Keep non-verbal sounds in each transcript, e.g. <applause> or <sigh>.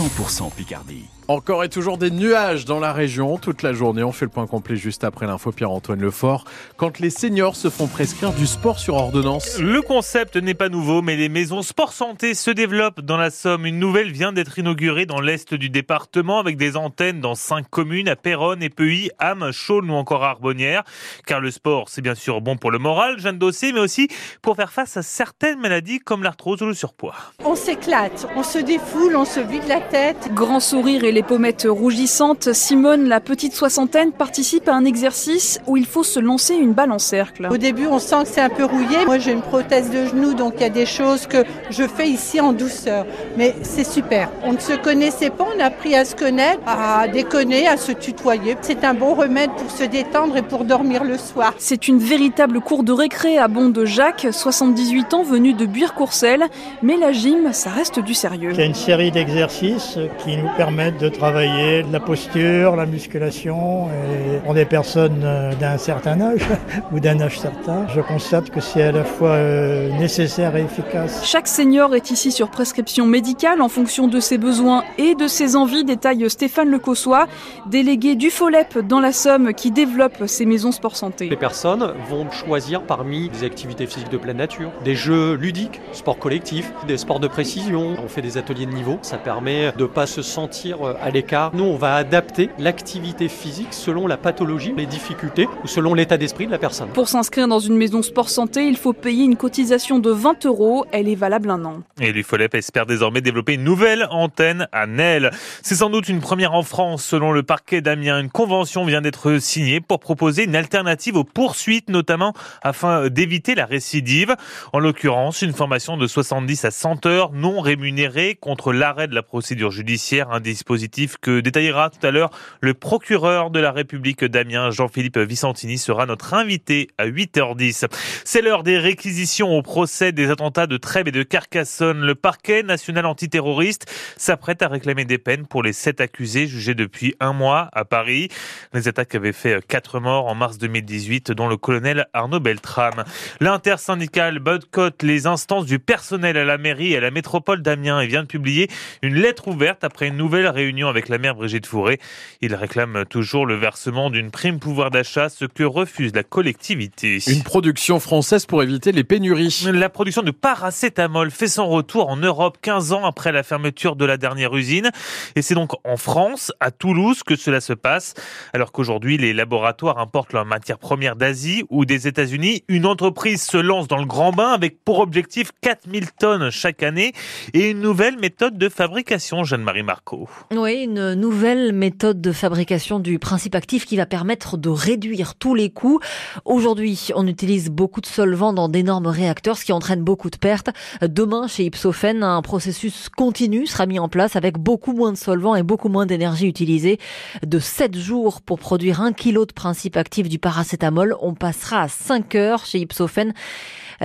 100% Picardie. Encore et toujours des nuages dans la région toute la journée. On fait le point complet juste après l'info Pierre-Antoine Lefort. Quand les seniors se font prescrire du sport sur ordonnance. Le concept n'est pas nouveau, mais les maisons sport santé se développent dans la Somme. Une nouvelle vient d'être inaugurée dans l'est du département avec des antennes dans cinq communes à Péronne, Epeuy, Ham, Chaulnes ou encore Arbonnières. Car le sport, c'est bien sûr bon pour le moral, Jeanne Dossé, mais aussi pour faire face à certaines maladies comme l'arthrose ou le surpoids. On s'éclate, on se défoule, on se vide la tête. Grand sourire et les pommettes rougissantes, Simone, la petite soixantaine, participe à un exercice où il faut se lancer une balle en cercle. Au début, on sent que c'est un peu rouillé. Moi, j'ai une prothèse de genou, donc il y a des choses que je fais ici en douceur. Mais c'est super. On ne se connaissait pas, on a appris à se connaître, à déconner, à se tutoyer. C'est un bon remède pour se détendre et pour dormir le soir. C'est une véritable cour de récré à Bon de Jacques, 78 ans, venu de Buire-Courcelles. Mais la gym, ça reste du sérieux. Il y a une série d'exercices qui nous permettent de travailler la posture, la musculation. Et pour des personnes euh, d'un certain âge <laughs> ou d'un âge certain, je constate que c'est à la fois euh, nécessaire et efficace. Chaque senior est ici sur prescription médicale en fonction de ses besoins et de ses envies, détaille Stéphane Lecossois, délégué du FOLEP dans la Somme qui développe ces maisons sport santé. Les personnes vont choisir parmi des activités physiques de pleine nature, des jeux ludiques, sport collectif, des sports de précision. On fait des ateliers de niveau, ça permet de ne pas se sentir euh, à l'écart nous, on va adapter l'activité physique selon la pathologie, les difficultés ou selon l'état d'esprit de la personne. Pour s'inscrire dans une maison sport santé, il faut payer une cotisation de 20 euros. Elle est valable un an. Et l'UFOLEP espère désormais développer une nouvelle antenne à Nel. C'est sans doute une première en France, selon le parquet d'Amiens. Une convention vient d'être signée pour proposer une alternative aux poursuites, notamment afin d'éviter la récidive. En l'occurrence, une formation de 70 à 100 heures non rémunérée contre l'arrêt de la procédure judiciaire, un dispositif que détaillera tout à l'heure le procureur de la République d'Amiens, Jean-Philippe Vicentini, sera notre invité à 8h10. C'est l'heure des réquisitions au procès des attentats de Trèbes et de Carcassonne. Le parquet national antiterroriste s'apprête à réclamer des peines pour les sept accusés jugés depuis un mois à Paris. Les attaques avaient fait quatre morts en mars 2018, dont le colonel Arnaud Beltrame. L'intersyndicale boycotte les instances du personnel à la mairie et à la métropole d'Amiens et vient de publier une lettre ouverte après une nouvelle réunion avec la maire Brigitte Fourré. Il réclame toujours le versement d'une prime pouvoir d'achat, ce que refuse la collectivité. Une production française pour éviter les pénuries. La production de paracétamol fait son retour en Europe 15 ans après la fermeture de la dernière usine. Et c'est donc en France, à Toulouse, que cela se passe. Alors qu'aujourd'hui, les laboratoires importent leurs matières premières d'Asie ou des États-Unis. Une entreprise se lance dans le grand bain avec pour objectif 4000 tonnes chaque année et une nouvelle méthode de fabrication, Jeanne-Marie Marco. Oui, une nouvelle méthode de fabrication du principe actif qui va permettre de réduire tous les coûts. Aujourd'hui, on utilise beaucoup de solvants dans d'énormes réacteurs, ce qui entraîne beaucoup de pertes. Demain, chez Ipsophène, un processus continu sera mis en place avec beaucoup moins de solvants et beaucoup moins d'énergie utilisée. De 7 jours pour produire un kilo de principe actif du paracétamol, on passera à 5 heures chez Ipsophène.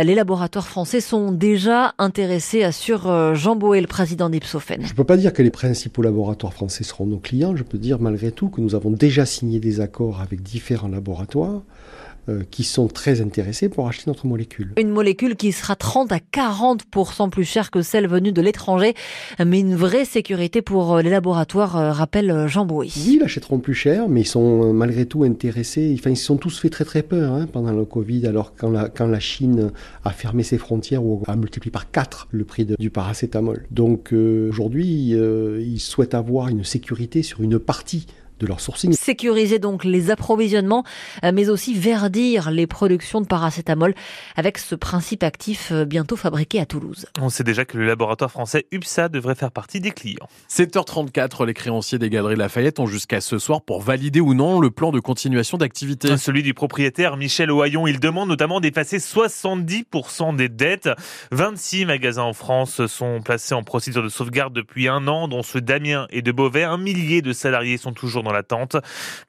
Les laboratoires français sont déjà intéressés, assure euh, Jean Boé, le président d'Ipsophène. Je ne peux pas dire que les principaux laboratoires français seront nos clients. Je peux dire malgré tout que nous avons déjà signé des accords avec différents laboratoires euh, qui sont très intéressés pour acheter notre molécule. Une molécule qui sera 30 à 40% plus chère que celle venue de l'étranger, mais une vraie sécurité pour euh, les laboratoires, euh, rappelle Jean Bouy. Oui, ils l'achèteront plus cher, mais ils sont malgré tout intéressés. Enfin, ils se sont tous fait très très peur hein, pendant le Covid, alors quand la, quand la Chine a fermé ses frontières ou a multiplié par 4 le prix de, du paracétamol. Donc aujourd'hui, ils souhaitent avoir une sécurité sur une partie de leur sourcing. Sécuriser donc les approvisionnements, euh, mais aussi verdir les productions de paracétamol avec ce principe actif euh, bientôt fabriqué à Toulouse. On sait déjà que le laboratoire français UPSA devrait faire partie des clients. 7h34, les créanciers des Galeries Lafayette ont jusqu'à ce soir pour valider ou non le plan de continuation d'activité. Celui du propriétaire Michel Ohaillon, il demande notamment d'effacer 70% des dettes. 26 magasins en France sont placés en procédure de sauvegarde depuis un an, dont ceux d'Amiens et de Beauvais. Un millier de salariés sont toujours dans l'attente.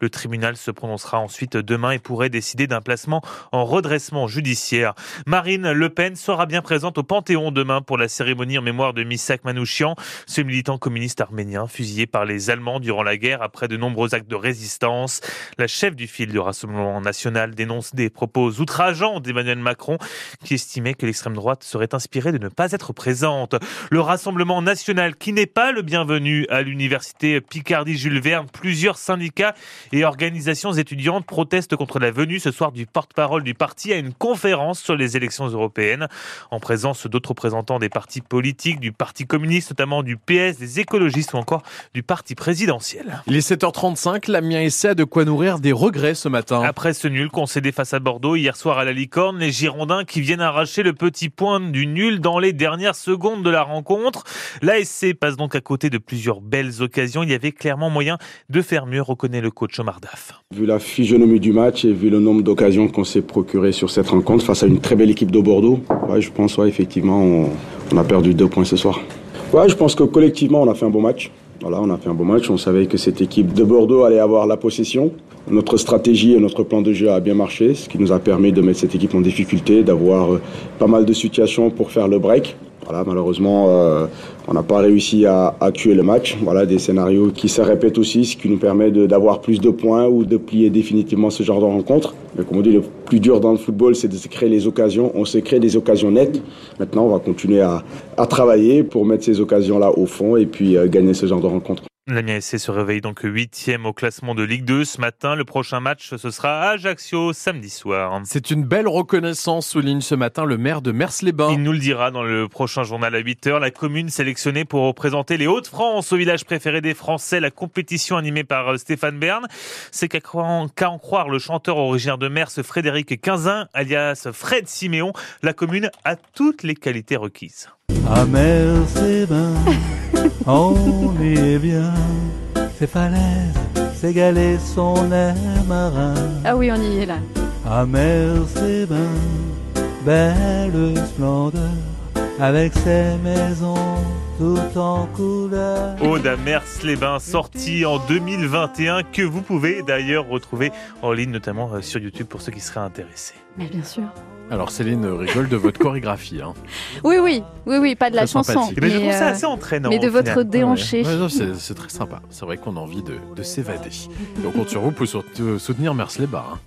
Le tribunal se prononcera ensuite demain et pourrait décider d'un placement en redressement judiciaire. Marine Le Pen sera bien présente au Panthéon demain pour la cérémonie en mémoire de Misak Manouchian, ce militant communiste arménien fusillé par les Allemands durant la guerre après de nombreux actes de résistance. La chef du fil du Rassemblement national dénonce des propos outrageants d'Emmanuel Macron qui estimait que l'extrême droite serait inspirée de ne pas être présente. Le Rassemblement national qui n'est pas le bienvenu à l'université Picardie-Jules Verne, plusieurs syndicats et organisations étudiantes protestent contre la venue ce soir du porte-parole du parti à une conférence sur les élections européennes en présence d'autres représentants des partis politiques, du Parti communiste, notamment du PS, des écologistes ou encore du parti présidentiel. Il est 7h35, l'Amiens essaie de quoi nourrir des regrets ce matin. Après ce nul concédé face à Bordeaux hier soir à la Licorne, les Girondins qui viennent arracher le petit point du nul dans les dernières secondes de la rencontre. L'ASC passe donc à côté de plusieurs belles occasions. Il y avait clairement moyen de faire mieux, reconnaît le coach Omar Daf. Vu la physionomie du match et vu le nombre d'occasions qu'on s'est procuré sur cette rencontre face à une très belle équipe de Bordeaux, je pense ouais, effectivement on, on a perdu deux points ce soir. Ouais, je pense que collectivement on a fait un bon match. Voilà, on a fait un bon match. On savait que cette équipe de Bordeaux allait avoir la possession. Notre stratégie et notre plan de jeu a bien marché, ce qui nous a permis de mettre cette équipe en difficulté, d'avoir pas mal de situations pour faire le break. Voilà, malheureusement, euh, on n'a pas réussi à, à, tuer le match. Voilà, des scénarios qui se répètent aussi, ce qui nous permet d'avoir plus de points ou de plier définitivement ce genre de rencontre. Mais comme on dit, le plus dur dans le football, c'est de se créer les occasions. On s'est créé des occasions nettes. Maintenant, on va continuer à, à travailler pour mettre ces occasions-là au fond et puis euh, gagner ce genre de rencontre. L'Amiens SC se réveille donc huitième au classement de Ligue 2 ce matin. Le prochain match, ce sera à Ajaccio samedi soir. C'est une belle reconnaissance, souligne ce matin le maire de Mers-les-Bains. Il nous le dira dans le prochain journal à 8h. La commune sélectionnée pour représenter les Hauts-de-France au village préféré des Français. La compétition animée par Stéphane Bern. C'est qu'à en croire le chanteur originaire de Mers, Frédéric Quinzin, alias Fred Siméon, la commune a toutes les qualités requises. À Mers-les-Bains, <laughs> on est bien. Ces falaises, ces galets, son air marin. Ah oui, on y est là. À Mers-les-Bains, belle splendeur, avec ses maisons tout en couleur. Aude à Mers-les-Bains, sortie en 2021, que vous pouvez d'ailleurs retrouver en ligne, notamment euh, sur YouTube pour ceux qui seraient intéressés. Mais bien sûr. Alors Céline rigole de votre chorégraphie. Hein. <laughs> Oui, oui, oui, oui, pas de la chanson. Mais je trouve ça euh, assez entraînant. mais de votre déhanché. Ouais, c'est très sympa. C'est vrai qu'on a envie de, de s'évader. Et on compte sur vous pour sou- soutenir Mers-les-Bains. hein.